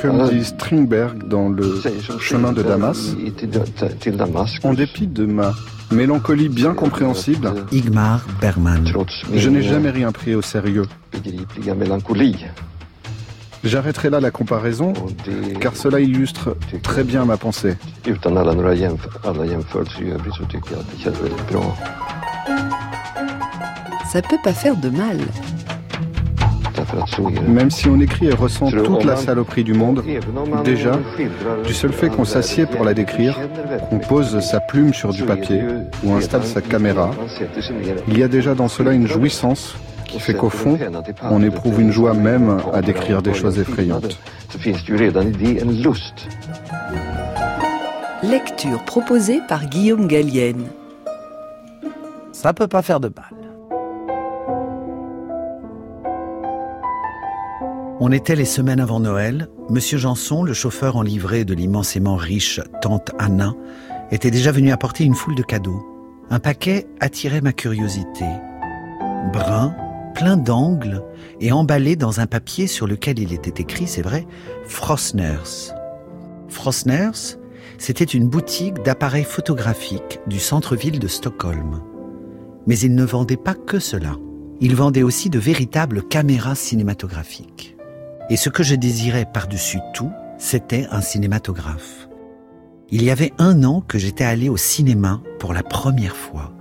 Comme dit Strindberg dans le chemin de Damas, en dépit de ma mélancolie bien compréhensible, Igmar Bergman. je n'ai jamais rien pris au sérieux. J'arrêterai là la comparaison, car cela illustre très bien ma pensée. Ça peut pas faire de mal. Même si on écrit et ressent toute la saloperie du monde, déjà, du seul fait qu'on s'assied pour la décrire, qu'on pose sa plume sur du papier ou installe sa caméra, il y a déjà dans cela une jouissance qui fait qu'au fond, on éprouve une joie même à décrire des choses effrayantes. Lecture proposée par Guillaume Gallienne. Ça peut pas faire de mal. On était les semaines avant Noël. Monsieur Janson, le chauffeur en livrée de l'immensément riche tante Anna, était déjà venu apporter une foule de cadeaux. Un paquet attirait ma curiosité. Brun, plein d'angles et emballé dans un papier sur lequel il était écrit, c'est vrai, Frosners. Frosners, c'était une boutique d'appareils photographiques du centre-ville de Stockholm. Mais il ne vendait pas que cela. Il vendait aussi de véritables caméras cinématographiques. Et ce que je désirais par-dessus tout, c'était un cinématographe. Il y avait un an que j'étais allé au cinéma pour la première fois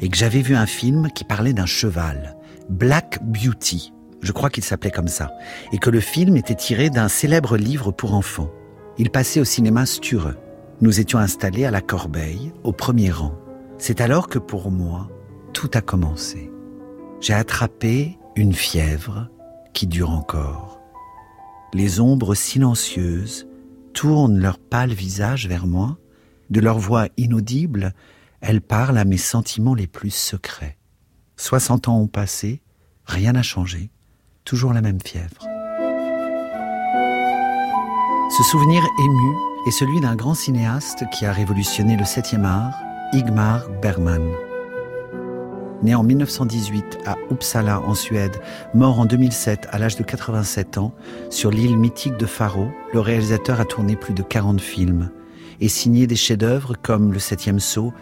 et que j'avais vu un film qui parlait d'un cheval, Black Beauty, je crois qu'il s'appelait comme ça, et que le film était tiré d'un célèbre livre pour enfants. Il passait au cinéma Sture. Nous étions installés à la Corbeille, au premier rang. C'est alors que pour moi, tout a commencé. J'ai attrapé une fièvre qui dure encore. Les ombres silencieuses tournent leur pâle visage vers moi. De leur voix inaudible, elles parlent à mes sentiments les plus secrets. Soixante ans ont passé, rien n'a changé, toujours la même fièvre. Ce souvenir ému est celui d'un grand cinéaste qui a révolutionné le septième art, Igmar Bergman. Né en 1918 à Uppsala en Suède, mort en 2007 à l'âge de 87 ans, sur l'île mythique de Faro, le réalisateur a tourné plus de 40 films et signé des chefs-d'œuvre comme Le Septième Saut,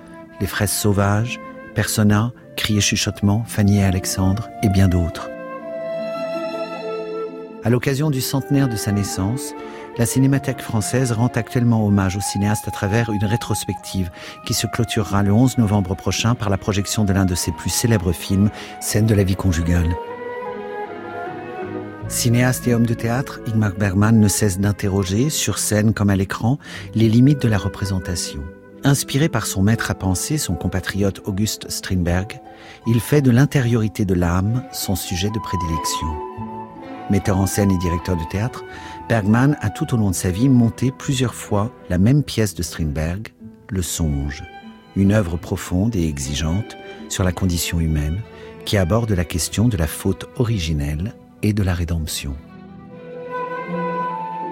Les Fraises Sauvages, Persona, Cris et chuchotements, Fanny et Alexandre et bien d'autres. À l'occasion du centenaire de sa naissance, la Cinémathèque française rend actuellement hommage au cinéaste à travers une rétrospective qui se clôturera le 11 novembre prochain par la projection de l'un de ses plus célèbres films, Scène de la vie conjugale. Cinéaste et homme de théâtre, Ingmar Bergman ne cesse d'interroger, sur scène comme à l'écran, les limites de la représentation. Inspiré par son maître à penser, son compatriote Auguste Strindberg, il fait de l'intériorité de l'âme son sujet de prédilection. Metteur en scène et directeur de théâtre, Bergman a tout au long de sa vie monté plusieurs fois la même pièce de Strindberg, Le Songe, une œuvre profonde et exigeante sur la condition humaine qui aborde la question de la faute originelle et de la rédemption.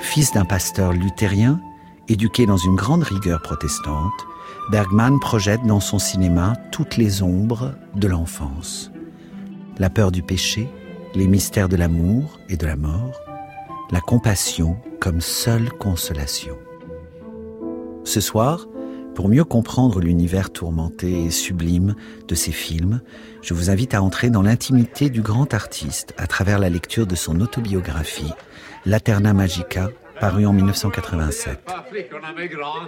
Fils d'un pasteur luthérien, Éduqué dans une grande rigueur protestante, Bergman projette dans son cinéma toutes les ombres de l'enfance. La peur du péché, les mystères de l'amour et de la mort, la compassion comme seule consolation. Ce soir, pour mieux comprendre l'univers tourmenté et sublime de ces films, je vous invite à entrer dans l'intimité du grand artiste à travers la lecture de son autobiographie, Laterna Magica, paru en 1987.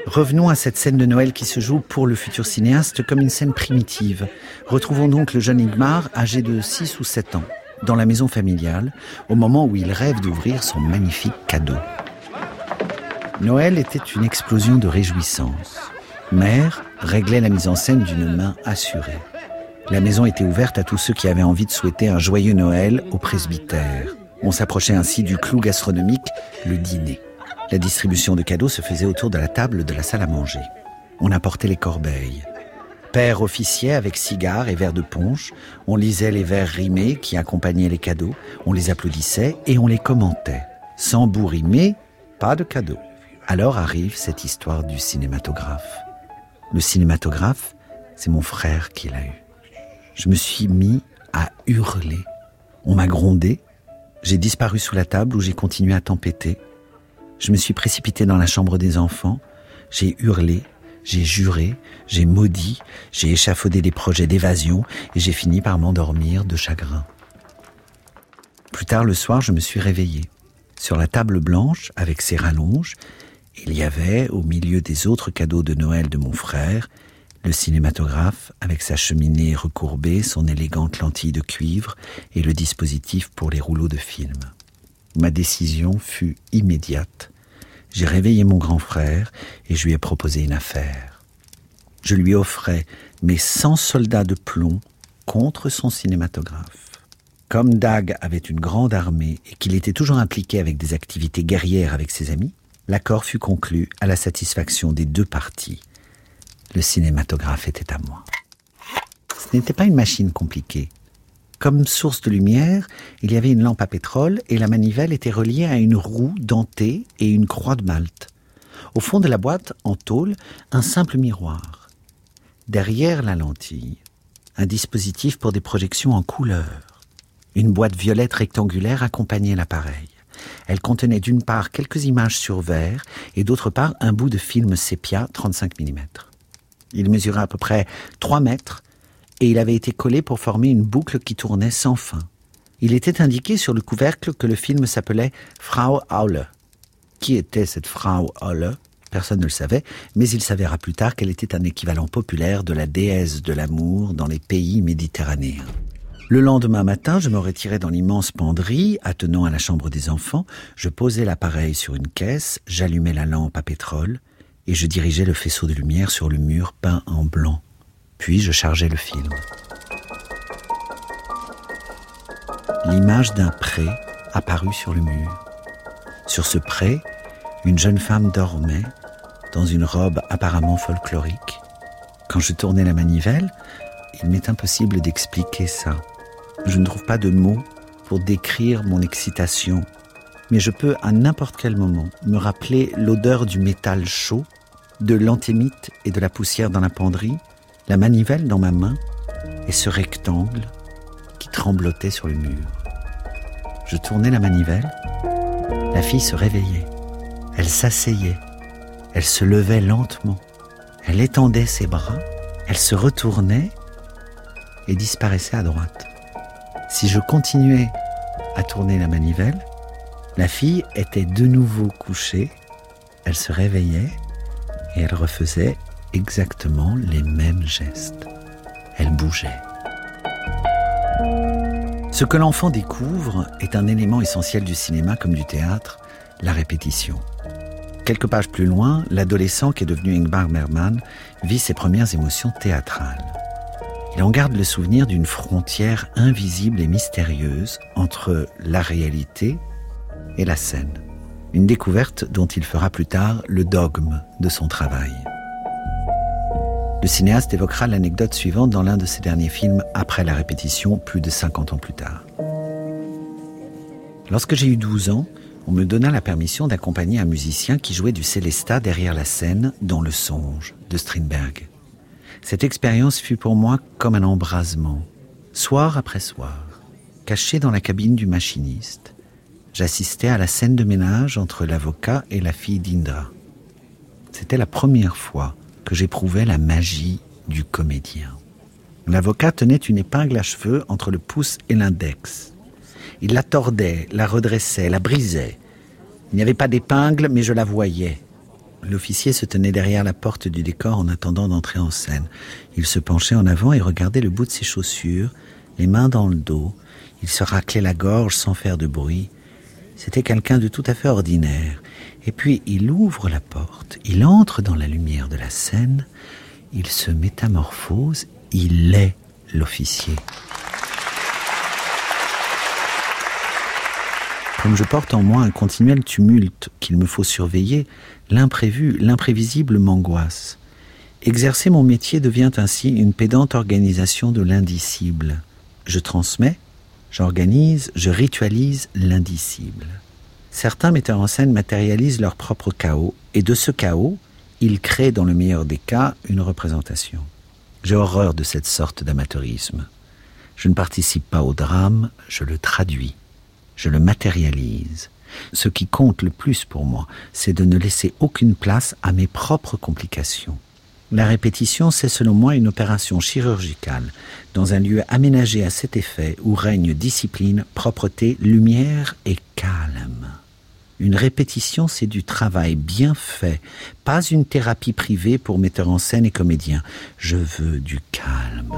Revenons à cette scène de Noël qui se joue pour le futur cinéaste comme une scène primitive. Retrouvons donc le jeune Igmar, âgé de 6 ou 7 ans, dans la maison familiale, au moment où il rêve d'ouvrir son magnifique cadeau. Noël était une explosion de réjouissance. Mère réglait la mise en scène d'une main assurée. La maison était ouverte à tous ceux qui avaient envie de souhaiter un joyeux Noël au presbytère. On s'approchait ainsi du clou gastronomique, le dîner. La distribution de cadeaux se faisait autour de la table de la salle à manger. On apportait les corbeilles. Père officier avec cigare et verre de punch, on lisait les vers rimés qui accompagnaient les cadeaux, on les applaudissait et on les commentait. Sans bout pas de cadeaux. Alors arrive cette histoire du cinématographe. Le cinématographe, c'est mon frère qui l'a eu. Je me suis mis à hurler. On m'a grondé, J'ai disparu sous la table où j'ai continué à tempêter. Je me suis précipité dans la chambre des enfants. J'ai hurlé, j'ai juré, j'ai maudit, j'ai échafaudé des projets d'évasion et j'ai fini par m'endormir de chagrin. Plus tard le soir, je me suis réveillé. Sur la table blanche, avec ses rallonges, il y avait, au milieu des autres cadeaux de Noël de mon frère, le cinématographe avec sa cheminée recourbée, son élégante lentille de cuivre et le dispositif pour les rouleaux de film. Ma décision fut immédiate. J'ai réveillé mon grand frère et je lui ai proposé une affaire. Je lui offrais mes 100 soldats de plomb contre son cinématographe. Comme Dag avait une grande armée et qu'il était toujours impliqué avec des activités guerrières avec ses amis, l'accord fut conclu à la satisfaction des deux parties. Le cinématographe était à moi. Ce n'était pas une machine compliquée. Comme source de lumière, il y avait une lampe à pétrole et la manivelle était reliée à une roue dentée et une croix de Malte. Au fond de la boîte, en tôle, un simple miroir. Derrière la lentille, un dispositif pour des projections en couleur. Une boîte violette rectangulaire accompagnait l'appareil. Elle contenait d'une part quelques images sur verre et d'autre part un bout de film sépia 35 mm. Il mesurait à peu près 3 mètres et il avait été collé pour former une boucle qui tournait sans fin. Il était indiqué sur le couvercle que le film s'appelait Frau Aule. Qui était cette Frau Aule? Personne ne le savait, mais il s'avéra plus tard qu'elle était un équivalent populaire de la déesse de l'amour dans les pays méditerranéens. Le lendemain matin, je me retirais dans l'immense penderie, attenant à la chambre des enfants, je posais l'appareil sur une caisse, j'allumais la lampe à pétrole, et je dirigeais le faisceau de lumière sur le mur peint en blanc. Puis je chargeais le film. L'image d'un pré apparut sur le mur. Sur ce pré, une jeune femme dormait dans une robe apparemment folklorique. Quand je tournais la manivelle, il m'est impossible d'expliquer ça. Je ne trouve pas de mots pour décrire mon excitation, mais je peux à n'importe quel moment me rappeler l'odeur du métal chaud, de l'antémite et de la poussière dans la penderie, la manivelle dans ma main et ce rectangle qui tremblotait sur le mur. Je tournais la manivelle, la fille se réveillait, elle s'asseyait, elle se levait lentement, elle étendait ses bras, elle se retournait et disparaissait à droite. Si je continuais à tourner la manivelle, la fille était de nouveau couchée, elle se réveillait et elle refaisait exactement les mêmes gestes. Elle bougeait. Ce que l'enfant découvre est un élément essentiel du cinéma comme du théâtre, la répétition. Quelques pages plus loin, l'adolescent qui est devenu Ingmar Bergman vit ses premières émotions théâtrales. Il en garde le souvenir d'une frontière invisible et mystérieuse entre la réalité et la scène. Une découverte dont il fera plus tard le dogme de son travail. Le cinéaste évoquera l'anecdote suivante dans l'un de ses derniers films après la répétition, plus de 50 ans plus tard. Lorsque j'ai eu 12 ans, on me donna la permission d'accompagner un musicien qui jouait du Célesta derrière la scène dans Le Songe de Strindberg. Cette expérience fut pour moi comme un embrasement. Soir après soir, caché dans la cabine du machiniste, j'assistais à la scène de ménage entre l'avocat et la fille d'Indra. C'était la première fois que j'éprouvais la magie du comédien. L'avocat tenait une épingle à cheveux entre le pouce et l'index. Il la tordait, la redressait, la brisait. Il n'y avait pas d'épingle, mais je la voyais. L'officier se tenait derrière la porte du décor en attendant d'entrer en scène. Il se penchait en avant et regardait le bout de ses chaussures, les mains dans le dos. Il se raclait la gorge sans faire de bruit. C'était quelqu'un de tout à fait ordinaire. Et puis il ouvre la porte, il entre dans la lumière de la scène, il se métamorphose, il est l'officier. Comme je porte en moi un continuel tumulte qu'il me faut surveiller, l'imprévu, l'imprévisible m'angoisse. Exercer mon métier devient ainsi une pédante organisation de l'indicible. Je transmets, j'organise, je ritualise l'indicible. Certains metteurs en scène matérialisent leur propre chaos, et de ce chaos, ils créent dans le meilleur des cas une représentation. J'ai horreur de cette sorte d'amateurisme. Je ne participe pas au drame, je le traduis. Je le matérialise. Ce qui compte le plus pour moi, c'est de ne laisser aucune place à mes propres complications. La répétition, c'est selon moi une opération chirurgicale dans un lieu aménagé à cet effet où règne discipline, propreté, lumière et calme. Une répétition, c'est du travail bien fait, pas une thérapie privée pour metteurs en scène et comédiens. Je veux du calme.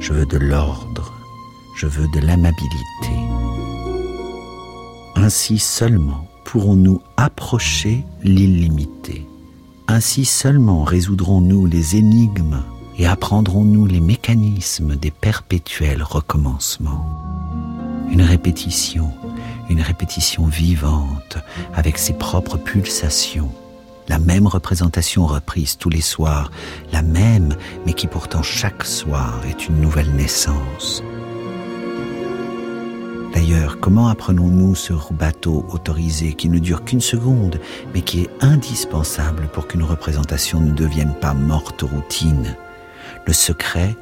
Je veux de l'ordre. Je veux de l'amabilité. Ainsi seulement pourrons-nous approcher l'illimité. Ainsi seulement résoudrons-nous les énigmes et apprendrons-nous les mécanismes des perpétuels recommencements. Une répétition, une répétition vivante avec ses propres pulsations, la même représentation reprise tous les soirs, la même mais qui pourtant chaque soir est une nouvelle naissance. D'ailleurs, comment apprenons-nous ce bateau autorisé qui ne dure qu'une seconde, mais qui est indispensable pour qu'une représentation ne devienne pas morte routine Le secret,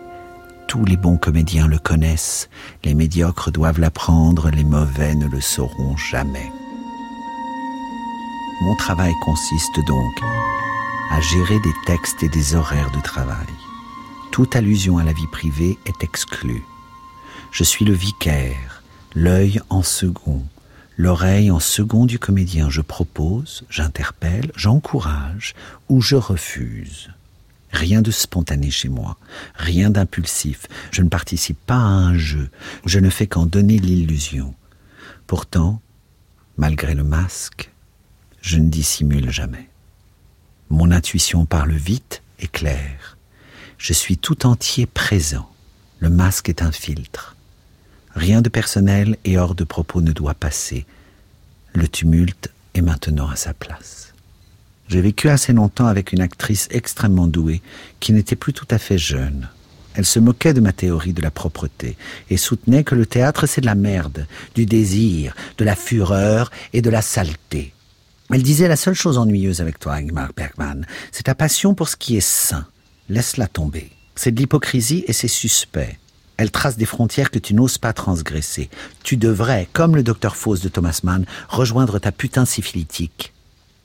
tous les bons comédiens le connaissent, les médiocres doivent l'apprendre, les mauvais ne le sauront jamais. Mon travail consiste donc à gérer des textes et des horaires de travail. Toute allusion à la vie privée est exclue. Je suis le vicaire, l'œil en second, l'oreille en second du comédien. Je propose, j'interpelle, j'encourage ou je refuse. Rien de spontané chez moi, rien d'impulsif. Je ne participe pas à un jeu, je ne fais qu'en donner l'illusion. Pourtant, malgré le masque, je ne dissimule jamais. Mon intuition parle vite et claire. Je suis tout entier présent. Le masque est un filtre. Rien de personnel et hors de propos ne doit passer. Le tumulte est maintenant à sa place. J'ai vécu assez longtemps avec une actrice extrêmement douée qui n'était plus tout à fait jeune. Elle se moquait de ma théorie de la propreté et soutenait que le théâtre c'est de la merde, du désir, de la fureur et de la saleté. Elle disait la seule chose ennuyeuse avec toi, Ingmar Bergman, c'est ta passion pour ce qui est sain. Laisse-la tomber. C'est de l'hypocrisie et c'est suspect. Elle trace des frontières que tu n'oses pas transgresser. Tu devrais, comme le docteur Fausse de Thomas Mann, rejoindre ta putain syphilitique.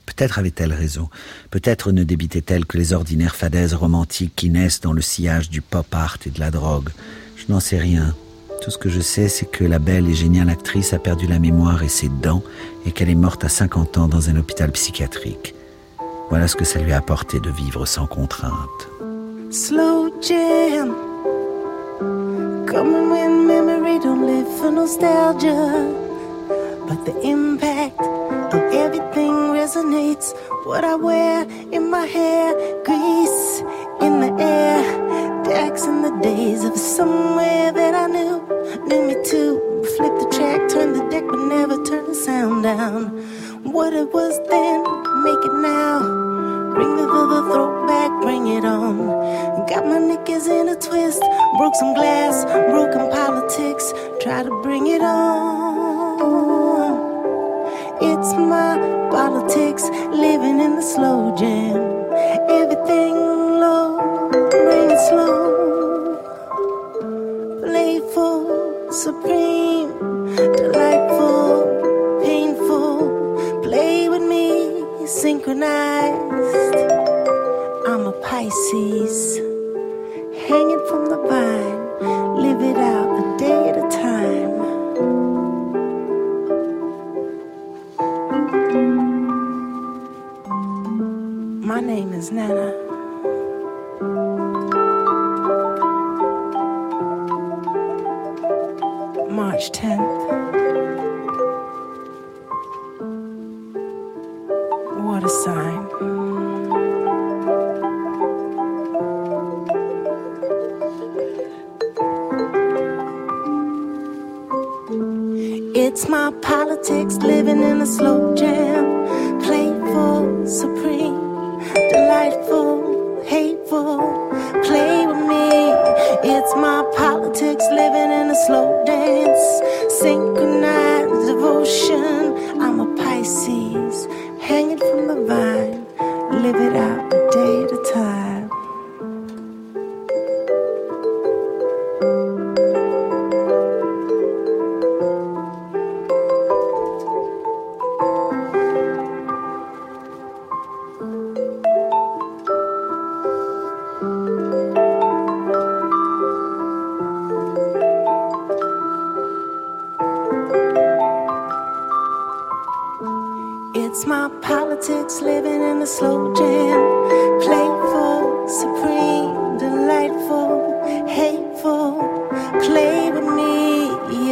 Peut-être avait-elle raison. Peut-être ne débitait-elle que les ordinaires fadaises romantiques qui naissent dans le sillage du pop art et de la drogue. Je n'en sais rien. Tout ce que je sais, c'est que la belle et géniale actrice a perdu la mémoire et ses dents et qu'elle est morte à 50 ans dans un hôpital psychiatrique. Voilà ce que ça lui a apporté de vivre sans contrainte. Slow jam. Coming when memory don't live for nostalgia. But the impact of everything resonates. What I wear in my hair, grease in the air. Decks in the days of somewhere that I knew, knew me too. Flip the track, turn the deck, but never turn the sound down. What it was then, make it now. Bring the, the, the throwback, bring it on. Got my knickers in a twist, broke some glass, broken politics, try to bring it on. It's my politics, living in the slow jam. Everything low, bring it slow. Playful, supreme, synchronized. I'm a Pisces, hanging from the vine, live it out a day at a time. My name is Nana.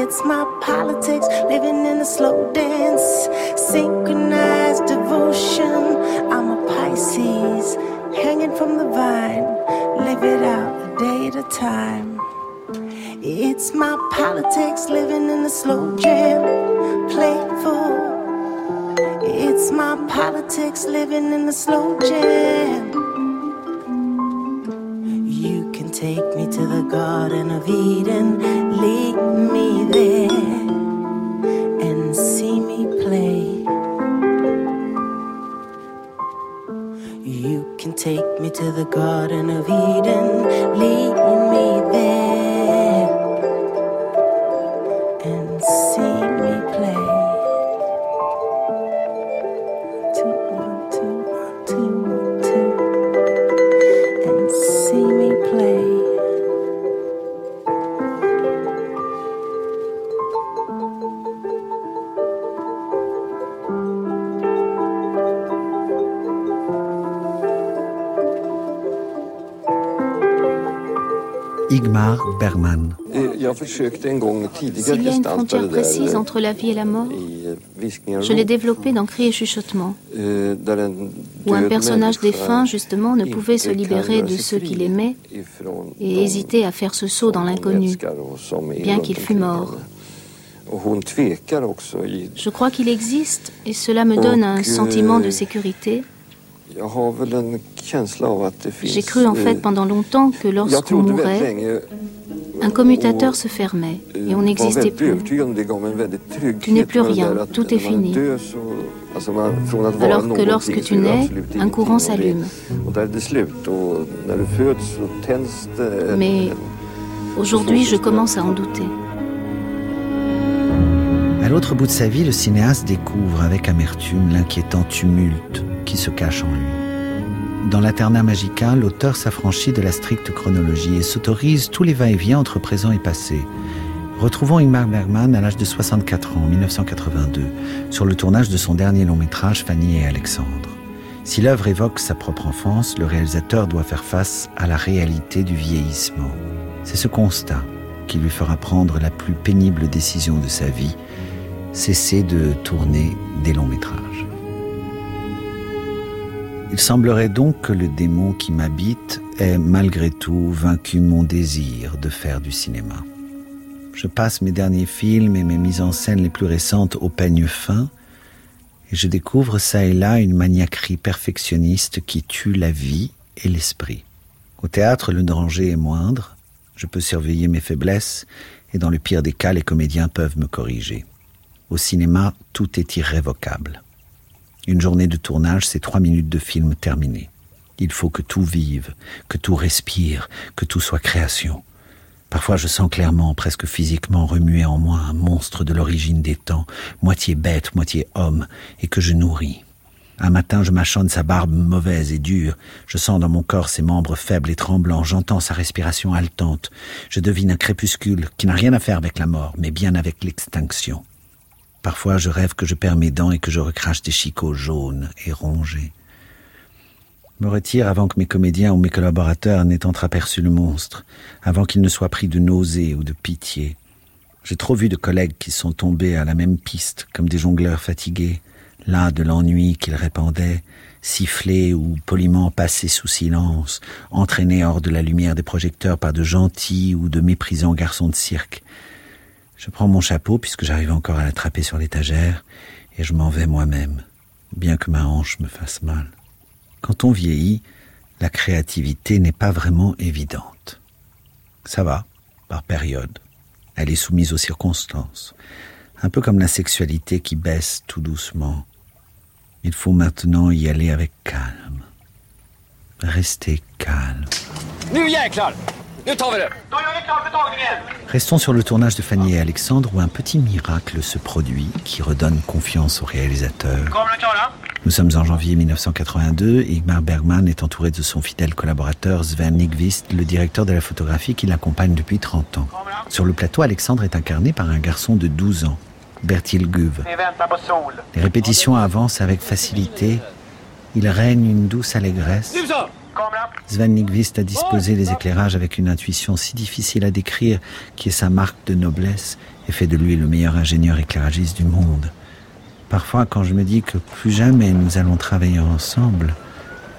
It's my politics, living in a slow dance. Synchronized devotion, I'm a Pisces, hanging from the vine. Live it out a day at a time. It's my politics, living in a slow jam. Playful. It's my politics living in a slow jam. You can take me to the Garden of Eden, take me to the Garden of Eden, lead S'il y a une frontière précise entre la vie et la mort, je l'ai développée dans Cris et chuchotements, où un personnage défunt, justement, ne pouvait se libérer de ceux qu'il aimait et hésitait à faire ce saut dans l'inconnu, bien qu'il fût mort. Je crois qu'il existe et cela me donne un sentiment de sécurité. J'ai cru en fait pendant longtemps que lorsqu'on mourait, un commutateur se fermait et on n'existait plus. Tu n'es plus rien, tout est fini. Alors que lorsque tu nais, un courant s'allume. Mais aujourd'hui, je commence à en douter. À l'autre bout de sa vie, le cinéaste découvre avec amertume l'inquiétant tumulte qui se cache en lui. Dans l'internat magica, l'auteur s'affranchit de la stricte chronologie et s'autorise tous les va-et-vient entre présent et passé. Retrouvons Ingmar Bergman à l'âge de 64 ans, en 1982, sur le tournage de son dernier long métrage Fanny et Alexandre. Si l'œuvre évoque sa propre enfance, le réalisateur doit faire face à la réalité du vieillissement. C'est ce constat qui lui fera prendre la plus pénible décision de sa vie, cesser de tourner des longs métrages. Il semblerait donc que le démon qui m'habite ait malgré tout vaincu mon désir de faire du cinéma. Je passe mes derniers films et mes mises en scène les plus récentes au peigne fin, et je découvre ça et là une maniaquerie perfectionniste qui tue la vie et l'esprit. Au théâtre, le danger est moindre, je peux surveiller mes faiblesses, et dans le pire des cas, les comédiens peuvent me corriger. Au cinéma, tout est irrévocable. Une journée de tournage, c'est trois minutes de film terminé. Il faut que tout vive, que tout respire, que tout soit création. Parfois je sens clairement, presque physiquement, remuer en moi un monstre de l'origine des temps, moitié bête, moitié homme, et que je nourris. Un matin, je mâchonne sa barbe mauvaise et dure. Je sens dans mon corps ses membres faibles et tremblants. J'entends sa respiration haletante. Je devine un crépuscule qui n'a rien à faire avec la mort, mais bien avec l'extinction. Parfois, je rêve que je perds mes dents et que je recrache des chicots jaunes et rongés. Me retire avant que mes comédiens ou mes collaborateurs n'aient entreaperçu le monstre, avant qu'il ne soit pris de nausée ou de pitié. J'ai trop vu de collègues qui sont tombés à la même piste, comme des jongleurs fatigués, là de l'ennui qu'ils répandaient, sifflés ou poliment passés sous silence, entraînés hors de la lumière des projecteurs par de gentils ou de méprisants garçons de cirque, je prends mon chapeau puisque j'arrive encore à l'attraper sur l'étagère et je m'en vais moi-même, bien que ma hanche me fasse mal. Quand on vieillit, la créativité n'est pas vraiment évidente. Ça va, par période. Elle est soumise aux circonstances, un peu comme la sexualité qui baisse tout doucement. Il faut maintenant y aller avec calme. Restez calme. Restons sur le tournage de Fanny et Alexandre où un petit miracle se produit qui redonne confiance au réalisateur. Nous sommes en janvier 1982 et Igmar Bergman est entouré de son fidèle collaborateur Sven Nykvist, le directeur de la photographie qui l'accompagne depuis 30 ans. Sur le plateau, Alexandre est incarné par un garçon de 12 ans, Bertil Guve. Les répétitions avancent avec facilité il règne une douce allégresse. Sven Nykvist a disposé les éclairages avec une intuition si difficile à décrire qui est sa marque de noblesse et fait de lui le meilleur ingénieur éclairagiste du monde. Parfois, quand je me dis que plus jamais nous allons travailler ensemble,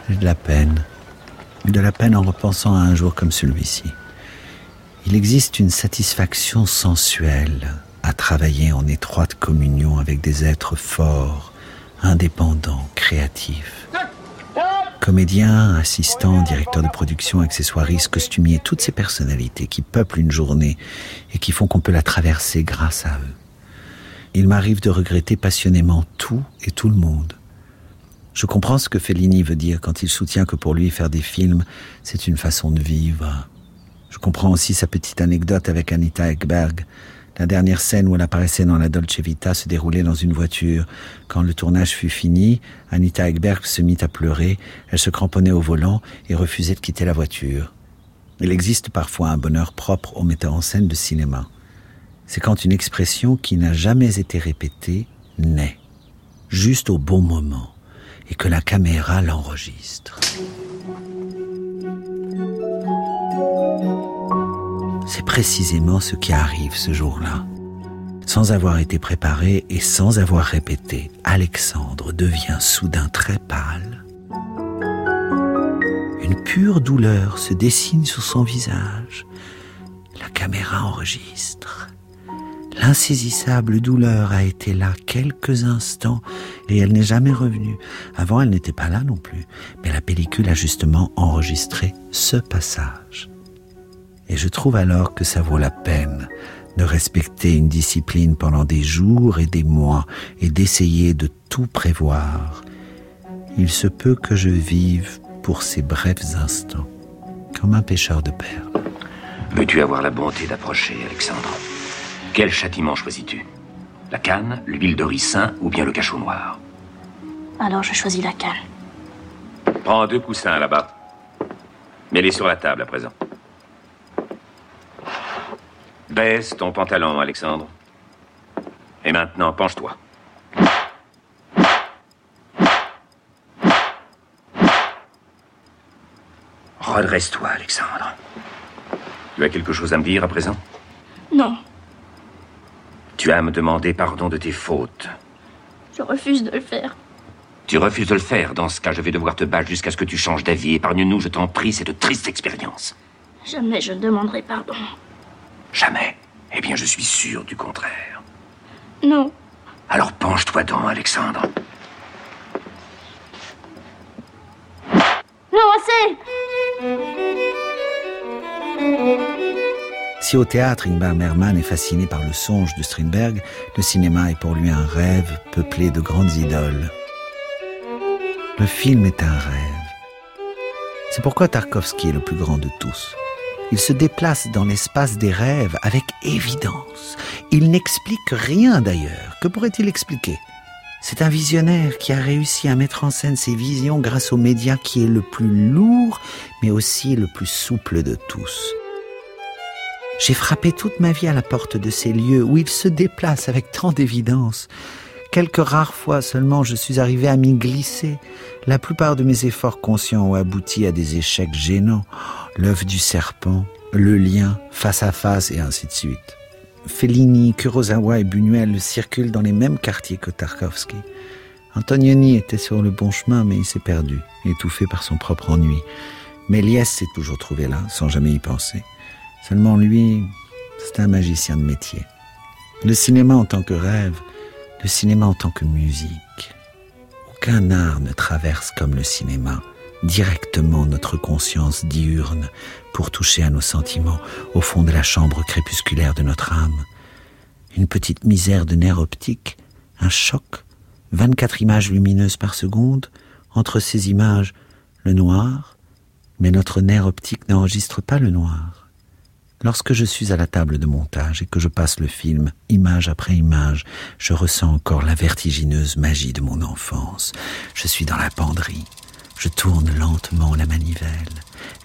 j'ai de la peine. De la peine en repensant à un jour comme celui-ci. Il existe une satisfaction sensuelle à travailler en étroite communion avec des êtres forts, indépendants, créatifs. Comédiens, assistants, directeurs de production, accessoiristes, costumiers, toutes ces personnalités qui peuplent une journée et qui font qu'on peut la traverser grâce à eux. Il m'arrive de regretter passionnément tout et tout le monde. Je comprends ce que Fellini veut dire quand il soutient que pour lui faire des films, c'est une façon de vivre. Je comprends aussi sa petite anecdote avec Anita Ekberg, la dernière scène où elle apparaissait dans la Dolce Vita se déroulait dans une voiture. Quand le tournage fut fini, Anita Ekberg se mit à pleurer, elle se cramponnait au volant et refusait de quitter la voiture. Il existe parfois un bonheur propre aux metteurs en scène de cinéma. C'est quand une expression qui n'a jamais été répétée naît, juste au bon moment, et que la caméra l'enregistre. C'est précisément ce qui arrive ce jour-là. Sans avoir été préparé et sans avoir répété, Alexandre devient soudain très pâle. Une pure douleur se dessine sur son visage. La caméra enregistre. L'insaisissable douleur a été là quelques instants et elle n'est jamais revenue. Avant, elle n'était pas là non plus, mais la pellicule a justement enregistré ce passage. Et je trouve alors que ça vaut la peine de respecter une discipline pendant des jours et des mois et d'essayer de tout prévoir. Il se peut que je vive pour ces brefs instants, comme un pêcheur de perles. Veux-tu avoir la bonté d'approcher, Alexandre? Quel châtiment choisis-tu? La canne, l'huile de ricin ou bien le cachot noir? Alors je choisis la canne. Prends deux coussins là-bas. Mets-les sur la table à présent. Baisse ton pantalon, Alexandre. Et maintenant, penche-toi. Redresse-toi, Alexandre. Tu as quelque chose à me dire à présent? Non. Tu as à me demander pardon de tes fautes. Je refuse de le faire. Tu refuses de le faire. Dans ce cas, je vais devoir te battre jusqu'à ce que tu changes d'avis. Épargne-nous, je t'en prie, cette triste expérience. Jamais je ne demanderai pardon. Jamais. Eh bien, je suis sûr du contraire. Non. Alors penche-toi donc, Alexandre. Non, assez Si au théâtre, Ingmar Merman est fasciné par le songe de Strindberg, le cinéma est pour lui un rêve peuplé de grandes idoles. Le film est un rêve. C'est pourquoi Tarkovsky est le plus grand de tous. Il se déplace dans l'espace des rêves avec évidence. Il n'explique rien d'ailleurs. Que pourrait-il expliquer? C'est un visionnaire qui a réussi à mettre en scène ses visions grâce aux médias qui est le plus lourd, mais aussi le plus souple de tous. J'ai frappé toute ma vie à la porte de ces lieux où il se déplace avec tant d'évidence. Quelques rares fois seulement je suis arrivé à m'y glisser. La plupart de mes efforts conscients ont abouti à des échecs gênants. L'œuf du serpent, le lien, face à face et ainsi de suite. Fellini, Kurosawa et Buñuel circulent dans les mêmes quartiers que Tarkovsky. Antonioni était sur le bon chemin, mais il s'est perdu, étouffé par son propre ennui. Méliès s'est toujours trouvé là, sans jamais y penser. Seulement lui, c'est un magicien de métier. Le cinéma en tant que rêve, le cinéma en tant que musique. Aucun art ne traverse comme le cinéma directement notre conscience diurne pour toucher à nos sentiments au fond de la chambre crépusculaire de notre âme. Une petite misère de nerfs optiques, un choc, 24 images lumineuses par seconde, entre ces images, le noir, mais notre nerf optique n'enregistre pas le noir. Lorsque je suis à la table de montage et que je passe le film, image après image, je ressens encore la vertigineuse magie de mon enfance. Je suis dans la penderie. Je tourne lentement la manivelle.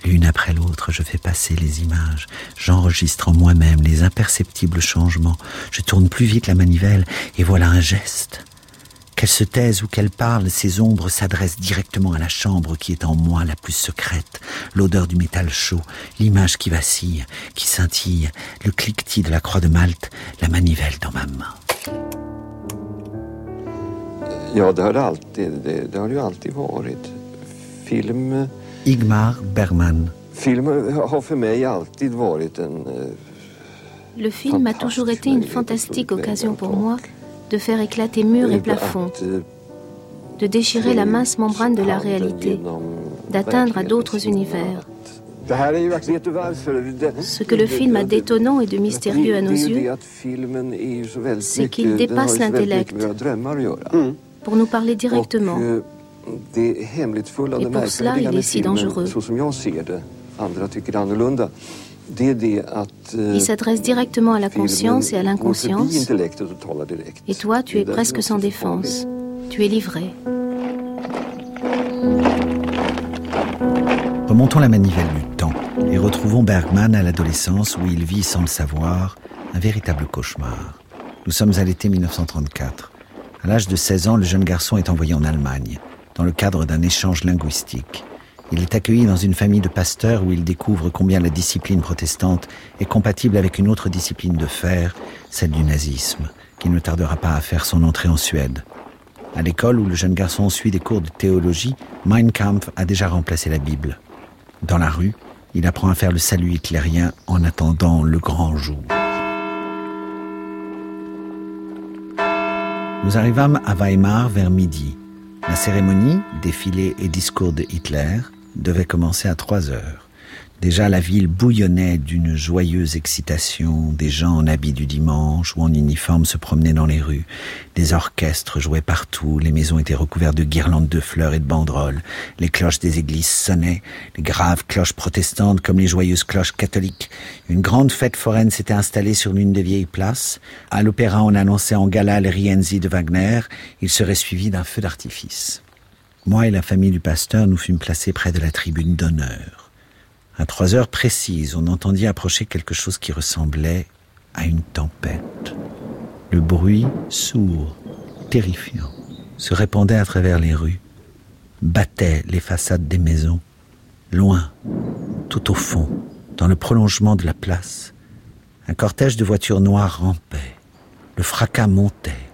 L'une après l'autre, je fais passer les images. J'enregistre en moi-même les imperceptibles changements. Je tourne plus vite la manivelle et voilà un geste Qu'elles se taisent ou qu'elles parlent, ces ombres s'adressent directement à la chambre qui est en moi la plus secrète. L'odeur du métal chaud, l'image qui vacille, qui scintille, le cliquetis de la croix de Malte, la manivelle dans ma main. Igmar Bergman. Le film a toujours été une fantastique occasion pour moi de faire éclater murs et plafonds, de déchirer la mince membrane de la réalité, d'atteindre à d'autres univers. Ce que le film a d'étonnant et de mystérieux à nos yeux, c'est qu'il dépasse l'intellect pour nous parler directement. Et pour cela, il est si dangereux. Il s'adresse directement à la conscience et à l'inconscience. Et toi, tu es presque sans défense. Tu es livré. Remontons la manivelle du temps et retrouvons Bergman à l'adolescence où il vit sans le savoir un véritable cauchemar. Nous sommes à l'été 1934. À l'âge de 16 ans, le jeune garçon est envoyé en Allemagne dans le cadre d'un échange linguistique. Il est accueilli dans une famille de pasteurs où il découvre combien la discipline protestante est compatible avec une autre discipline de fer, celle du nazisme, qui ne tardera pas à faire son entrée en Suède. À l'école où le jeune garçon suit des cours de théologie, Mein Kampf a déjà remplacé la Bible. Dans la rue, il apprend à faire le salut hitlérien en attendant le grand jour. Nous arrivâmes à Weimar vers midi. La cérémonie, défilé et discours de Hitler devait commencer à trois heures. Déjà la ville bouillonnait d'une joyeuse excitation, des gens en habits du dimanche ou en uniforme se promenaient dans les rues, des orchestres jouaient partout, les maisons étaient recouvertes de guirlandes de fleurs et de banderoles, les cloches des églises sonnaient, les graves cloches protestantes comme les joyeuses cloches catholiques. Une grande fête foraine s'était installée sur l'une des vieilles places. À l'opéra on annonçait en gala le Rienzi de Wagner, il serait suivi d'un feu d'artifice. Moi et la famille du pasteur nous fûmes placés près de la tribune d'honneur. À trois heures précises, on entendit approcher quelque chose qui ressemblait à une tempête. Le bruit, sourd, terrifiant, se répandait à travers les rues, battait les façades des maisons, loin, tout au fond, dans le prolongement de la place. Un cortège de voitures noires rampait, le fracas montait,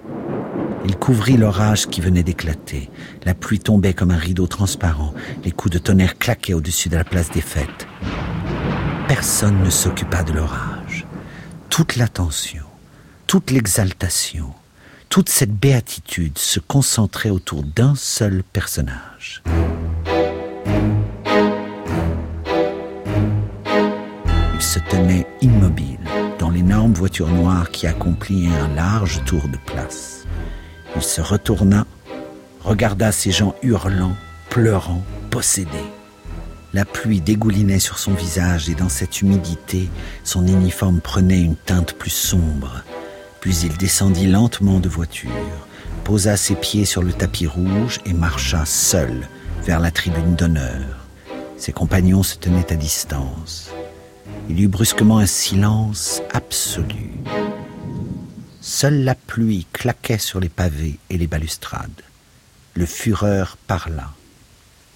il couvrit l'orage qui venait d'éclater. La pluie tombait comme un rideau transparent. Les coups de tonnerre claquaient au-dessus de la place des fêtes. Personne ne s'occupa de l'orage. Toute l'attention, toute l'exaltation, toute cette béatitude se concentrait autour d'un seul personnage. Il se tenait immobile dans l'énorme voiture noire qui accomplissait un large tour de place. Il se retourna, regarda ces gens hurlant, pleurant, possédés. La pluie dégoulinait sur son visage et dans cette humidité, son uniforme prenait une teinte plus sombre. Puis il descendit lentement de voiture, posa ses pieds sur le tapis rouge et marcha seul vers la tribune d'honneur. Ses compagnons se tenaient à distance. Il eut brusquement un silence absolu. Seule la pluie claquait sur les pavés et les balustrades. Le fureur parla.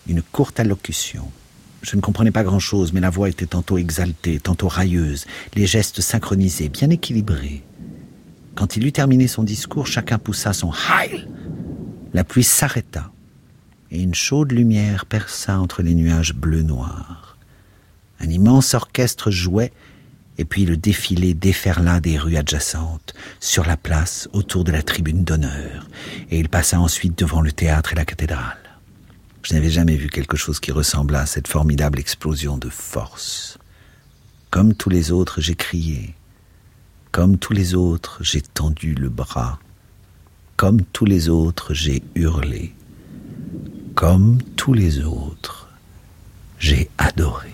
Une courte allocution. Je ne comprenais pas grand-chose, mais la voix était tantôt exaltée, tantôt railleuse, les gestes synchronisés, bien équilibrés. Quand il eut terminé son discours, chacun poussa son Heil. La pluie s'arrêta, et une chaude lumière perça entre les nuages bleu-noir. Un immense orchestre jouait et puis le défilé déferla des rues adjacentes, sur la place, autour de la tribune d'honneur, et il passa ensuite devant le théâtre et la cathédrale. Je n'avais jamais vu quelque chose qui ressemblât à cette formidable explosion de force. Comme tous les autres, j'ai crié. Comme tous les autres, j'ai tendu le bras. Comme tous les autres, j'ai hurlé. Comme tous les autres, j'ai adoré.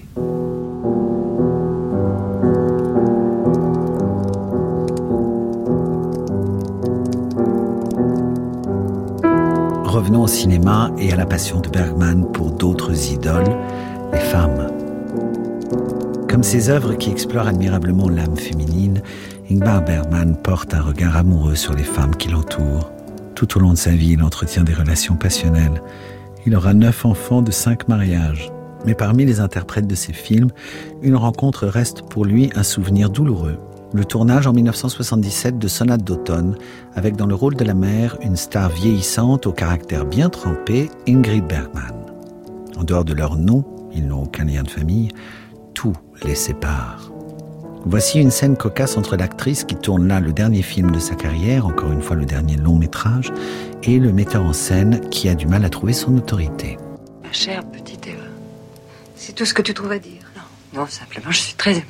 Revenons au cinéma et à la passion de Bergman pour d'autres idoles, les femmes. Comme ses œuvres qui explorent admirablement l'âme féminine, Ingmar Bergman porte un regard amoureux sur les femmes qui l'entourent, Tout au long de sa vie, il entretient des relations passionnelles. Il aura neuf enfants de cinq mariages. Mais parmi les interprètes de ses films, une rencontre reste pour lui un souvenir douloureux. Le tournage en 1977 de Sonate d'automne, avec dans le rôle de la mère une star vieillissante au caractère bien trempé, Ingrid Bergman. En dehors de leur nom, ils n'ont aucun lien de famille, tout les sépare. Voici une scène cocasse entre l'actrice qui tourne là le dernier film de sa carrière, encore une fois le dernier long métrage, et le metteur en scène qui a du mal à trouver son autorité. Ma chère petite Eva, c'est tout ce que tu trouves à dire Non, simplement je suis très émue.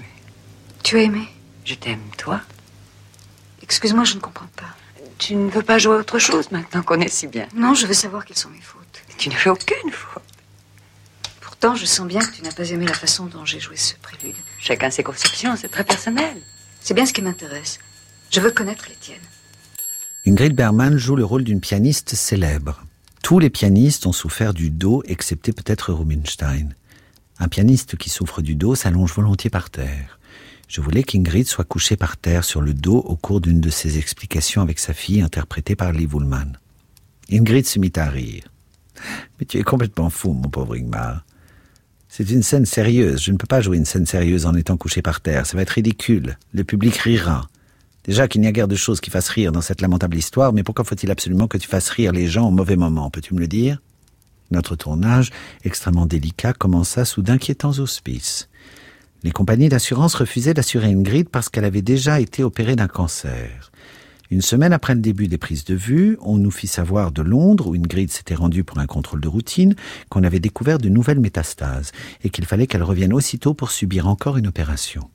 Tu as aimé Je t'aime, toi Excuse-moi, je ne comprends pas. Tu ne veux pas jouer à autre chose maintenant qu'on est si bien? Non, je veux savoir quelles sont mes fautes. Tu ne fais aucune faute. Pourtant, je sens bien que tu n'as pas aimé la façon dont j'ai joué ce prélude. Chacun ses conceptions, c'est très personnel. C'est bien ce qui m'intéresse. Je veux connaître les tiennes. Ingrid Bergman joue le rôle d'une pianiste célèbre. Tous les pianistes ont souffert du dos, excepté peut-être Rubinstein. Un pianiste qui souffre du dos s'allonge volontiers par terre. Je voulais qu'Ingrid soit couchée par terre sur le dos au cours d'une de ses explications avec sa fille interprétée par Lee Woolman. Ingrid se mit à rire. Mais tu es complètement fou, mon pauvre Ingmar. C'est une scène sérieuse. Je ne peux pas jouer une scène sérieuse en étant couché par terre. Ça va être ridicule. Le public rira. Déjà qu'il n'y a guère de choses qui fassent rire dans cette lamentable histoire, mais pourquoi faut-il absolument que tu fasses rire les gens au mauvais moment? Peux-tu me le dire? Notre tournage, extrêmement délicat, commença sous d'inquiétants auspices. Les compagnies d'assurance refusaient d'assurer Ingrid parce qu'elle avait déjà été opérée d'un cancer. Une semaine après le début des prises de vue, on nous fit savoir de Londres, où Ingrid s'était rendue pour un contrôle de routine, qu'on avait découvert de nouvelles métastases et qu'il fallait qu'elle revienne aussitôt pour subir encore une opération.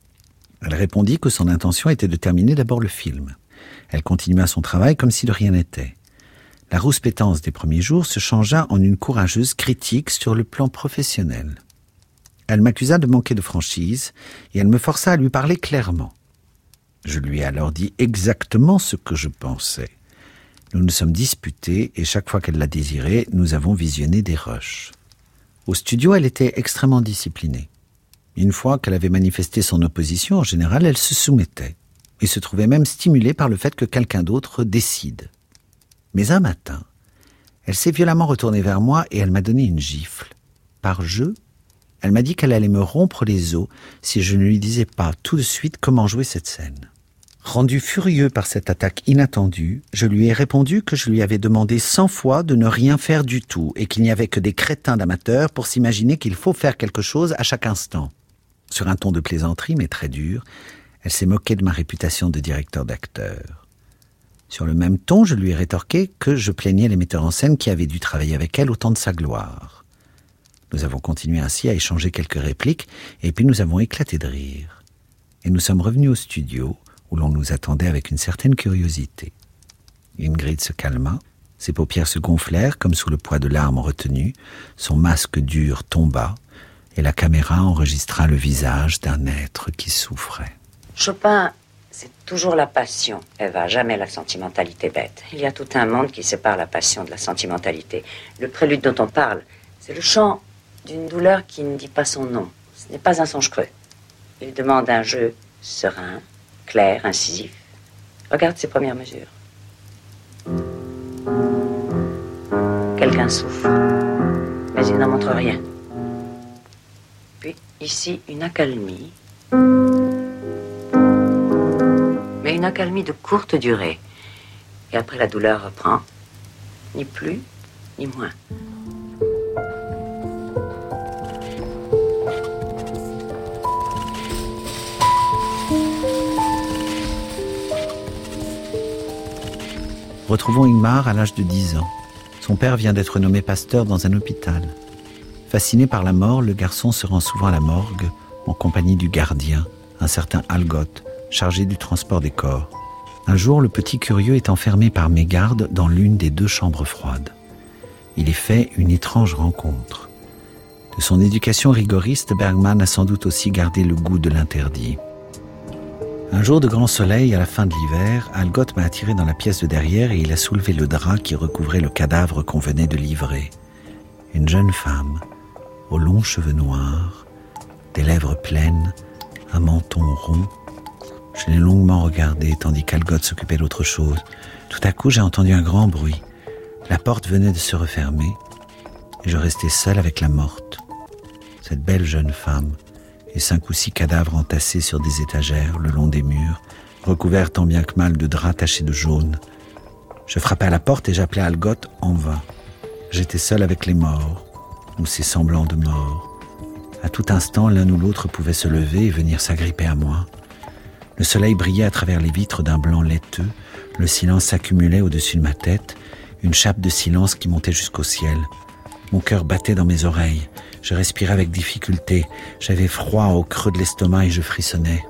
Elle répondit que son intention était de terminer d'abord le film. Elle continua son travail comme si de rien n'était. La rouspétance des premiers jours se changea en une courageuse critique sur le plan professionnel. Elle m'accusa de manquer de franchise et elle me força à lui parler clairement. Je lui ai alors dit exactement ce que je pensais. Nous nous sommes disputés et chaque fois qu'elle l'a désiré, nous avons visionné des rushs. Au studio, elle était extrêmement disciplinée. Une fois qu'elle avait manifesté son opposition, en général, elle se soumettait et se trouvait même stimulée par le fait que quelqu'un d'autre décide. Mais un matin, elle s'est violemment retournée vers moi et elle m'a donné une gifle. Par jeu, elle m'a dit qu'elle allait me rompre les os si je ne lui disais pas tout de suite comment jouer cette scène. Rendu furieux par cette attaque inattendue, je lui ai répondu que je lui avais demandé cent fois de ne rien faire du tout et qu'il n'y avait que des crétins d'amateurs pour s'imaginer qu'il faut faire quelque chose à chaque instant. Sur un ton de plaisanterie, mais très dur, elle s'est moquée de ma réputation de directeur d'acteur. Sur le même ton, je lui ai rétorqué que je plaignais les metteurs en scène qui avaient dû travailler avec elle au temps de sa gloire. Nous avons continué ainsi à échanger quelques répliques, et puis nous avons éclaté de rire. Et nous sommes revenus au studio, où l'on nous attendait avec une certaine curiosité. Ingrid se calma, ses paupières se gonflèrent comme sous le poids de larmes retenues, son masque dur tomba, et la caméra enregistra le visage d'un être qui souffrait. Chopin, c'est toujours la passion, Eva, jamais la sentimentalité bête. Il y a tout un monde qui sépare la passion de la sentimentalité. Le prélude dont on parle, c'est le chant d'une douleur qui ne dit pas son nom. Ce n'est pas un songe creux. Il demande un jeu serein, clair, incisif. Regarde ses premières mesures. Quelqu'un souffre, mais il n'en montre rien. Puis ici, une accalmie. Mais une accalmie de courte durée. Et après, la douleur reprend. Ni plus, ni moins. Retrouvons Ingmar à l'âge de 10 ans. Son père vient d'être nommé pasteur dans un hôpital. Fasciné par la mort, le garçon se rend souvent à la morgue en compagnie du gardien, un certain Algot, chargé du transport des corps. Un jour, le petit curieux est enfermé par mégarde dans l'une des deux chambres froides. Il est fait une étrange rencontre. De son éducation rigoriste, Bergman a sans doute aussi gardé le goût de l'interdit. Un jour de grand soleil, à la fin de l'hiver, Algot m'a attiré dans la pièce de derrière et il a soulevé le drap qui recouvrait le cadavre qu'on venait de livrer. Une jeune femme, aux longs cheveux noirs, des lèvres pleines, un menton rond. Je l'ai longuement regardé tandis qu'Algot s'occupait d'autre chose. Tout à coup, j'ai entendu un grand bruit. La porte venait de se refermer et je restais seul avec la morte, cette belle jeune femme et cinq ou six cadavres entassés sur des étagères le long des murs, recouverts tant bien que mal de draps tachés de jaune. Je frappais à la porte et j'appelais Algot en vain. J'étais seul avec les morts, ou ces semblants de morts. À tout instant, l'un ou l'autre pouvait se lever et venir s'agripper à moi. Le soleil brillait à travers les vitres d'un blanc laiteux, le silence s'accumulait au-dessus de ma tête, une chape de silence qui montait jusqu'au ciel. Mon cœur battait dans mes oreilles, je respirais avec difficulté, j'avais froid au creux de l'estomac et je frissonnais.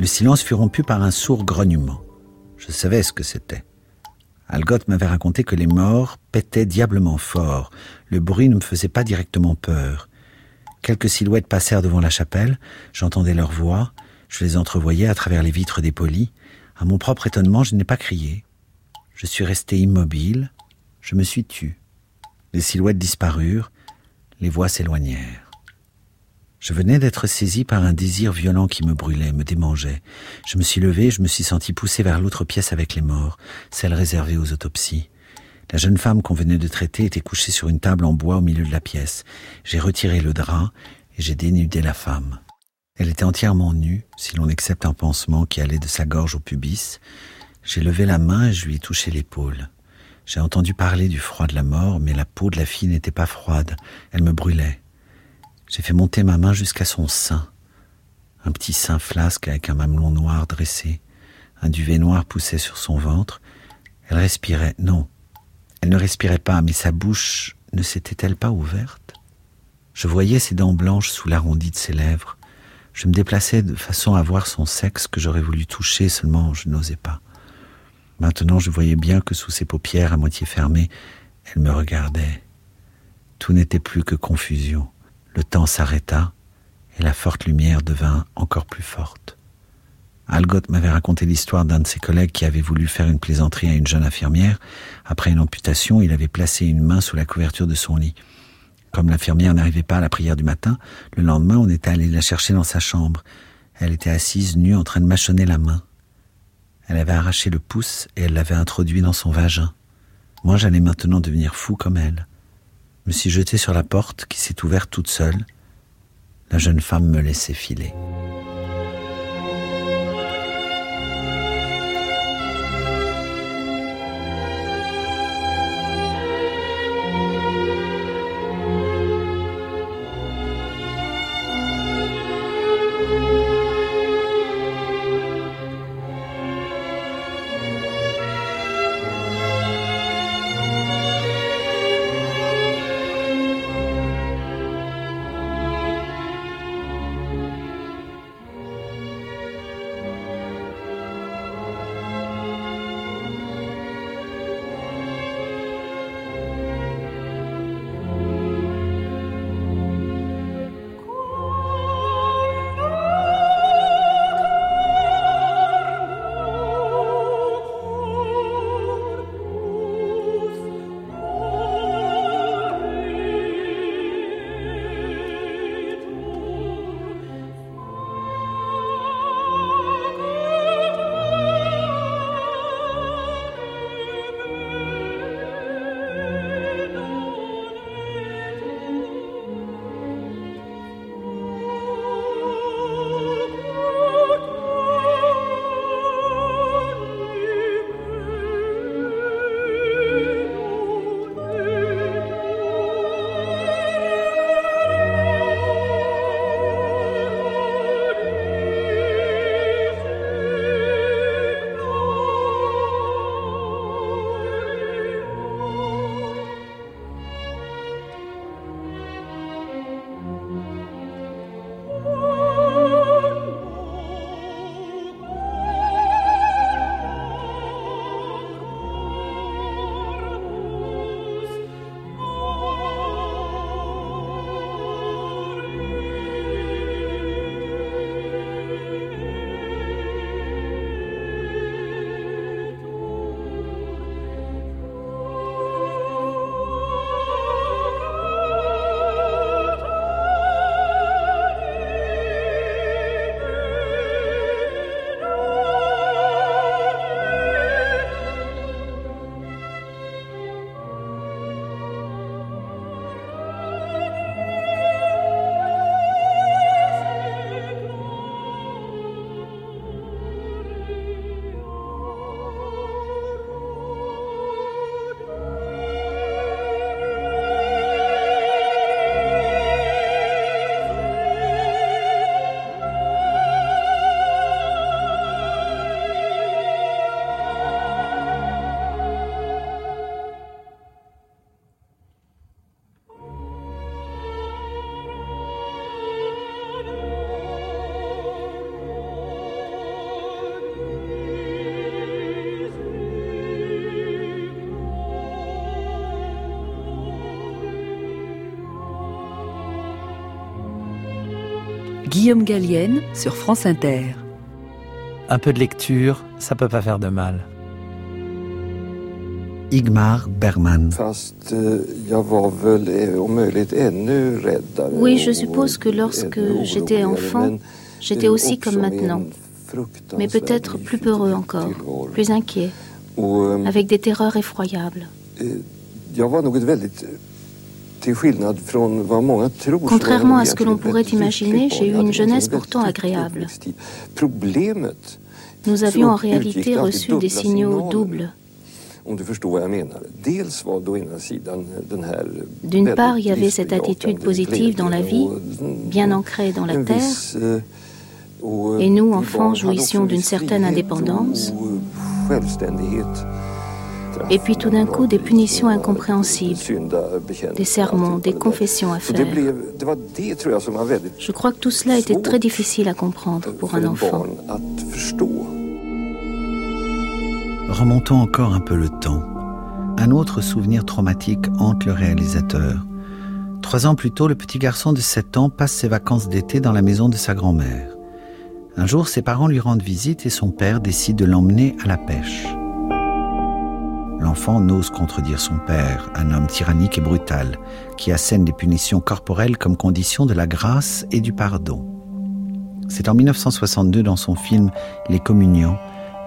Le silence fut rompu par un sourd grognement. Je savais ce que c'était. Algot m'avait raconté que les morts pétaient diablement fort. Le bruit ne me faisait pas directement peur. Quelques silhouettes passèrent devant la chapelle, j'entendais leurs voix, je les entrevoyais à travers les vitres dépolies. À mon propre étonnement, je n'ai pas crié. Je suis resté immobile, je me suis tu. Les silhouettes disparurent, les voix s'éloignèrent. Je venais d'être saisi par un désir violent qui me brûlait, me démangeait. Je me suis levé, je me suis senti poussé vers l'autre pièce avec les morts, celle réservée aux autopsies. La jeune femme qu'on venait de traiter était couchée sur une table en bois au milieu de la pièce. J'ai retiré le drap et j'ai dénudé la femme. Elle était entièrement nue, si l'on accepte un pansement qui allait de sa gorge au pubis. J'ai levé la main et je lui ai touché l'épaule. J'ai entendu parler du froid de la mort, mais la peau de la fille n'était pas froide, elle me brûlait. J'ai fait monter ma main jusqu'à son sein. Un petit sein flasque avec un mamelon noir dressé. Un duvet noir poussait sur son ventre. Elle respirait. Non, elle ne respirait pas, mais sa bouche ne s'était-elle pas ouverte? Je voyais ses dents blanches sous l'arrondi de ses lèvres. Je me déplaçais de façon à voir son sexe que j'aurais voulu toucher, seulement je n'osais pas. Maintenant je voyais bien que sous ses paupières à moitié fermées, elle me regardait. Tout n'était plus que confusion. Le temps s'arrêta et la forte lumière devint encore plus forte. Algot m'avait raconté l'histoire d'un de ses collègues qui avait voulu faire une plaisanterie à une jeune infirmière. Après une amputation, il avait placé une main sous la couverture de son lit. Comme l'infirmière n'arrivait pas à la prière du matin, le lendemain on était allé la chercher dans sa chambre. Elle était assise nue en train de mâchonner la main. Elle avait arraché le pouce et elle l'avait introduit dans son vagin. Moi, j'allais maintenant devenir fou comme elle. Je me suis jeté sur la porte qui s'est ouverte toute seule. La jeune femme me laissait filer. Guillaume Gallienne sur France Inter. Un peu de lecture, ça peut pas faire de mal. Igmar Bergman. Oui, je suppose que lorsque j'étais enfant, j'étais aussi comme maintenant, mais peut-être plus peureux encore, plus inquiet, avec des terreurs effroyables. Contrairement à ce que l'on pourrait imaginer, j'ai eu une jeunesse pourtant agréable. Nous avions en réalité reçu des signaux doubles. D'une part, il y avait cette attitude positive dans la vie, bien ancrée dans la terre, et nous, enfants, jouissions d'une certaine indépendance. Et puis tout d'un coup, des punitions incompréhensibles, des sermons, des confessions à faire. Je crois que tout cela était très difficile à comprendre pour un enfant. Remontons encore un peu le temps. Un autre souvenir traumatique hante le réalisateur. Trois ans plus tôt, le petit garçon de 7 ans passe ses vacances d'été dans la maison de sa grand-mère. Un jour, ses parents lui rendent visite et son père décide de l'emmener à la pêche. L'enfant n'ose contredire son père, un homme tyrannique et brutal, qui assène des punitions corporelles comme condition de la grâce et du pardon. C'est en 1962, dans son film Les Communions,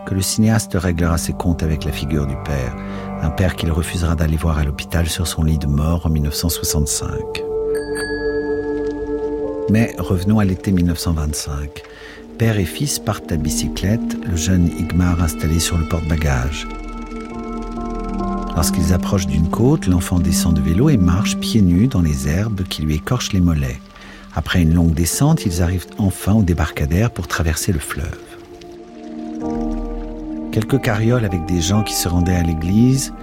que le cinéaste réglera ses comptes avec la figure du père, un père qu'il refusera d'aller voir à l'hôpital sur son lit de mort en 1965. Mais revenons à l'été 1925. Père et fils partent à bicyclette, le jeune Igmar installé sur le porte-bagages. Lorsqu'ils approchent d'une côte, l'enfant descend de vélo et marche pieds nus dans les herbes qui lui écorchent les mollets. Après une longue descente, ils arrivent enfin au débarcadère pour traverser le fleuve. Quelques carrioles avec des gens qui se rendaient à l'église,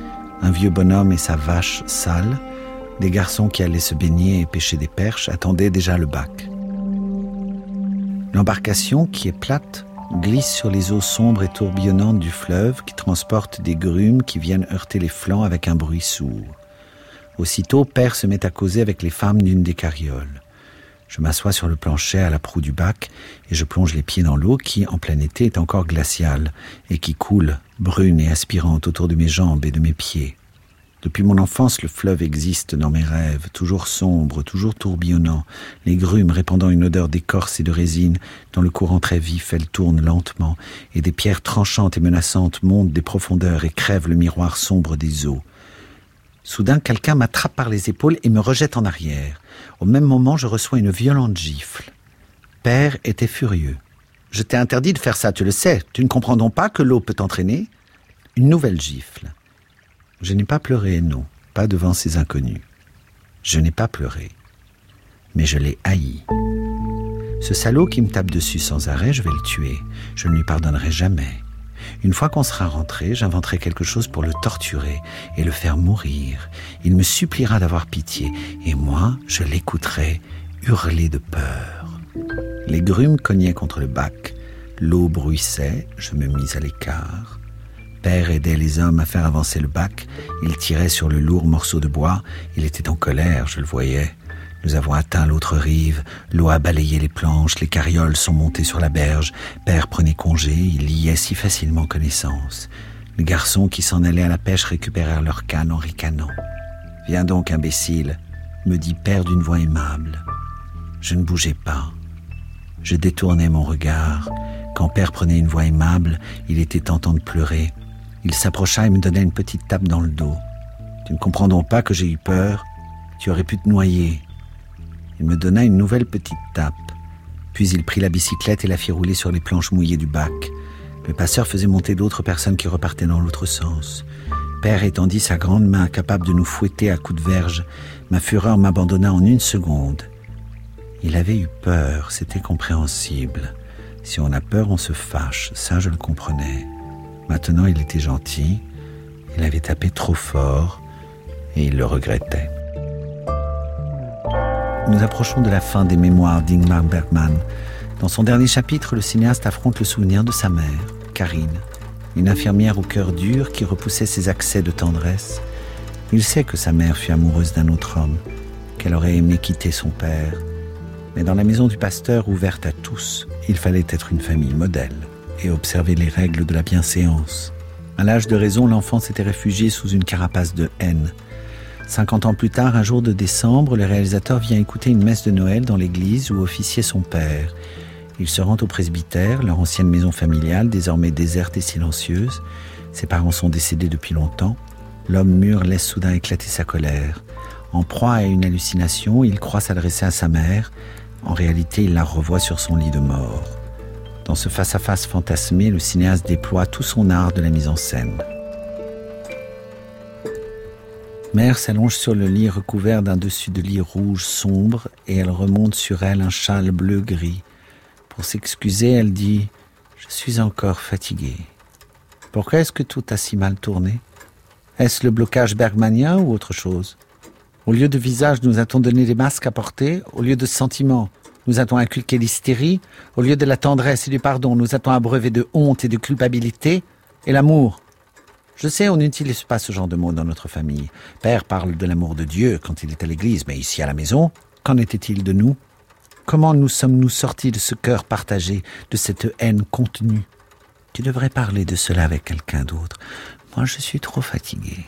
un vieux bonhomme et sa vache sale, des garçons qui allaient se baigner et pêcher des perches attendaient déjà le bac. L'embarcation, qui est plate, glisse sur les eaux sombres et tourbillonnantes du fleuve qui transportent des grumes qui viennent heurter les flancs avec un bruit sourd. Aussitôt, Père se met à causer avec les femmes d'une des carrioles. Je m'assois sur le plancher à la proue du bac et je plonge les pieds dans l'eau qui, en plein été, est encore glaciale et qui coule, brune et aspirante autour de mes jambes et de mes pieds. Depuis mon enfance, le fleuve existe dans mes rêves, toujours sombre, toujours tourbillonnant, les grumes répandant une odeur d'écorce et de résine, dans le courant très vif, elles tournent lentement, et des pierres tranchantes et menaçantes montent des profondeurs et crèvent le miroir sombre des eaux. Soudain, quelqu'un m'attrape par les épaules et me rejette en arrière. Au même moment, je reçois une violente gifle. Père était furieux. Je t'ai interdit de faire ça, tu le sais. Tu ne comprends donc pas que l'eau peut t'entraîner Une nouvelle gifle. Je n'ai pas pleuré, non, pas devant ces inconnus. Je n'ai pas pleuré, mais je l'ai haï. Ce salaud qui me tape dessus sans arrêt, je vais le tuer. Je ne lui pardonnerai jamais. Une fois qu'on sera rentré, j'inventerai quelque chose pour le torturer et le faire mourir. Il me suppliera d'avoir pitié, et moi, je l'écouterai hurler de peur. Les grumes cognaient contre le bac, l'eau bruissait, je me mis à l'écart père aidait les hommes à faire avancer le bac. Il tirait sur le lourd morceau de bois. Il était en colère, je le voyais. Nous avons atteint l'autre rive. L'eau a balayé les planches. Les carrioles sont montées sur la berge. Père prenait congé. Il liait si facilement connaissance. Les garçons qui s'en allaient à la pêche récupérèrent leur canne en ricanant. Viens donc, imbécile, me dit Père d'une voix aimable. Je ne bougeais pas. Je détournais mon regard. Quand Père prenait une voix aimable, il était tentant de pleurer. Il s'approcha et me donna une petite tape dans le dos. Tu ne comprends donc pas que j'ai eu peur Tu aurais pu te noyer. Il me donna une nouvelle petite tape. Puis il prit la bicyclette et la fit rouler sur les planches mouillées du bac. Le passeur faisait monter d'autres personnes qui repartaient dans l'autre sens. Père étendit sa grande main capable de nous fouetter à coups de verge. Ma fureur m'abandonna en une seconde. Il avait eu peur, c'était compréhensible. Si on a peur, on se fâche, ça je le comprenais. Maintenant, il était gentil, il avait tapé trop fort et il le regrettait. Nous approchons de la fin des mémoires d'Ingmar Bergman. Dans son dernier chapitre, le cinéaste affronte le souvenir de sa mère, Karine, une infirmière au cœur dur qui repoussait ses accès de tendresse. Il sait que sa mère fut amoureuse d'un autre homme, qu'elle aurait aimé quitter son père. Mais dans la maison du pasteur ouverte à tous, il fallait être une famille modèle et observer les règles de la bienséance. À l'âge de raison, l'enfant s'était réfugié sous une carapace de haine. Cinquante ans plus tard, un jour de décembre, le réalisateur vient écouter une messe de Noël dans l'église où officiait son père. Il se rend au presbytère, leur ancienne maison familiale, désormais déserte et silencieuse. Ses parents sont décédés depuis longtemps. L'homme mûr laisse soudain éclater sa colère. En proie à une hallucination, il croit s'adresser à sa mère. En réalité, il la revoit sur son lit de mort. Dans ce face-à-face fantasmé, le cinéaste déploie tout son art de la mise en scène. Mère s'allonge sur le lit recouvert d'un dessus de lit rouge sombre et elle remonte sur elle un châle bleu-gris. Pour s'excuser, elle dit ⁇ Je suis encore fatiguée. Pourquoi est-ce que tout a si mal tourné? Est-ce le blocage bergmanien ou autre chose? Au lieu de visage, nous a-t-on donné des masques à porter? Au lieu de sentiments, nous a-t-on inculqué l'hystérie Au lieu de la tendresse et du pardon, nous a-t-on abreuvé de honte et de culpabilité Et l'amour? Je sais, on n'utilise pas ce genre de mots dans notre famille. Père parle de l'amour de Dieu quand il est à l'église, mais ici à la maison, qu'en était-il de nous? Comment nous sommes-nous sortis de ce cœur partagé, de cette haine contenue? Tu devrais parler de cela avec quelqu'un d'autre. Moi, je suis trop fatigué.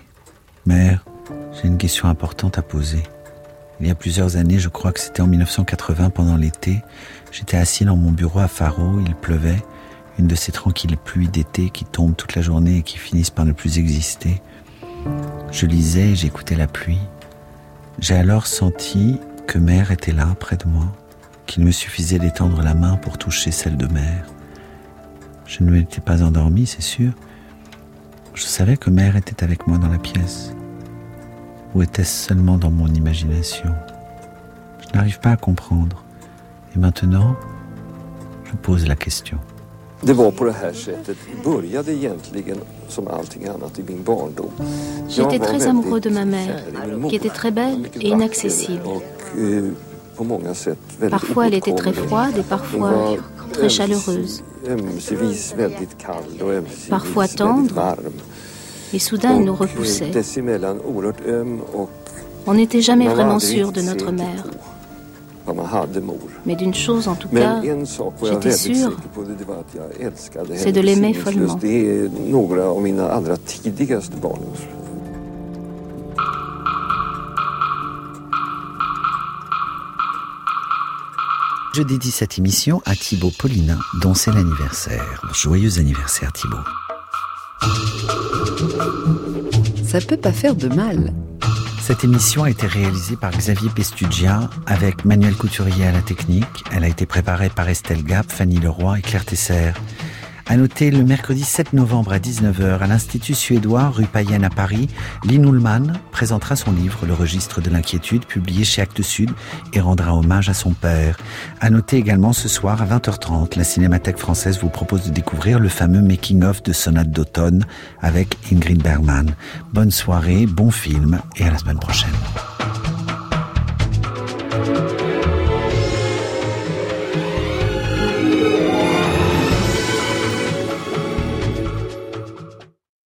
Mère, j'ai une question importante à poser. Il y a plusieurs années, je crois que c'était en 1980 pendant l'été, j'étais assis dans mon bureau à Faro, il pleuvait, une de ces tranquilles pluies d'été qui tombent toute la journée et qui finissent par ne plus exister. Je lisais et j'écoutais la pluie. J'ai alors senti que mère était là, près de moi, qu'il me suffisait d'étendre la main pour toucher celle de mère. Je ne m'étais pas endormi, c'est sûr. Je savais que mère était avec moi dans la pièce. Ou était-ce seulement dans mon imagination Je n'arrive pas à comprendre. Et maintenant, je pose la question. J'étais très amoureux de ma mère, qui était très belle et inaccessible. Parfois elle était très froide et parfois très chaleureuse. Parfois tendre. Et soudain elle nous repoussait. On n'était jamais vraiment sûr de notre mère. Mais d'une chose en tout cas, j'étais sûre, c'est de l'aimer follement. Je dédie cette émission à Thibaut Paulina, dont c'est l'anniversaire. Joyeux anniversaire Thibaut. Ça peut pas faire de mal. Cette émission a été réalisée par Xavier Pestugia avec Manuel Couturier à la technique. Elle a été préparée par Estelle Gap, Fanny Leroy et Claire Tesser. À noter le mercredi 7 novembre à 19h à l'Institut suédois rue Payenne à Paris, Lynn Ullmann présentera son livre Le registre de l'inquiétude publié chez Actes Sud et rendra hommage à son père. À noter également ce soir à 20h30, la Cinémathèque française vous propose de découvrir le fameux making-of de Sonate d'automne avec Ingrid Bergman. Bonne soirée, bon film et à la semaine prochaine.